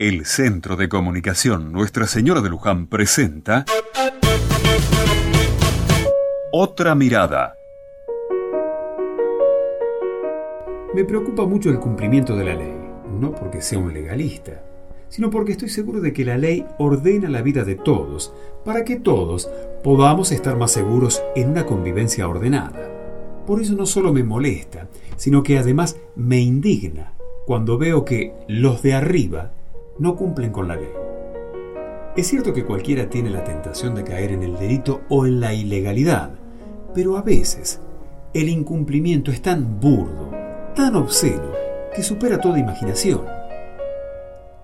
El Centro de Comunicación Nuestra Señora de Luján presenta Otra Mirada. Me preocupa mucho el cumplimiento de la ley, no porque sea un legalista, sino porque estoy seguro de que la ley ordena la vida de todos para que todos podamos estar más seguros en una convivencia ordenada. Por eso no solo me molesta, sino que además me indigna cuando veo que los de arriba no cumplen con la ley. Es cierto que cualquiera tiene la tentación de caer en el delito o en la ilegalidad, pero a veces el incumplimiento es tan burdo, tan obsceno, que supera toda imaginación.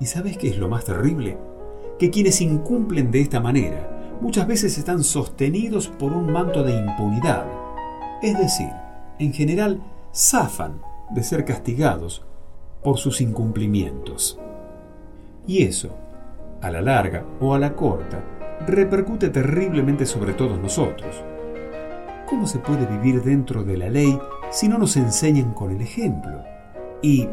¿Y sabes qué es lo más terrible? Que quienes incumplen de esta manera muchas veces están sostenidos por un manto de impunidad. Es decir, en general, zafan de ser castigados por sus incumplimientos. Y eso, a la larga o a la corta, repercute terriblemente sobre todos nosotros. ¿Cómo se puede vivir dentro de la ley si no nos enseñan con el ejemplo? ¿Y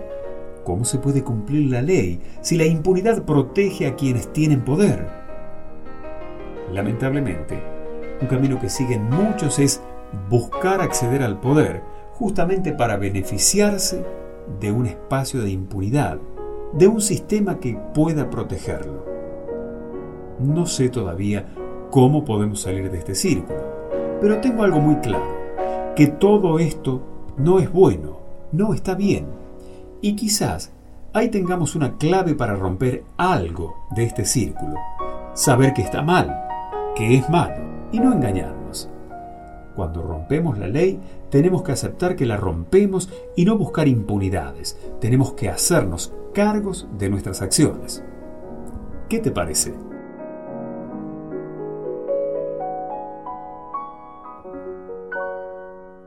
cómo se puede cumplir la ley si la impunidad protege a quienes tienen poder? Lamentablemente, un camino que siguen muchos es buscar acceder al poder justamente para beneficiarse de un espacio de impunidad, de un sistema que pueda protegerlo. No sé todavía cómo podemos salir de este círculo, pero tengo algo muy claro, que todo esto no es bueno, no está bien, y quizás ahí tengamos una clave para romper algo de este círculo, saber que está mal, que es malo, y no engañarnos. Cuando rompemos la ley, tenemos que aceptar que la rompemos y no buscar impunidades. Tenemos que hacernos cargos de nuestras acciones. ¿Qué te parece?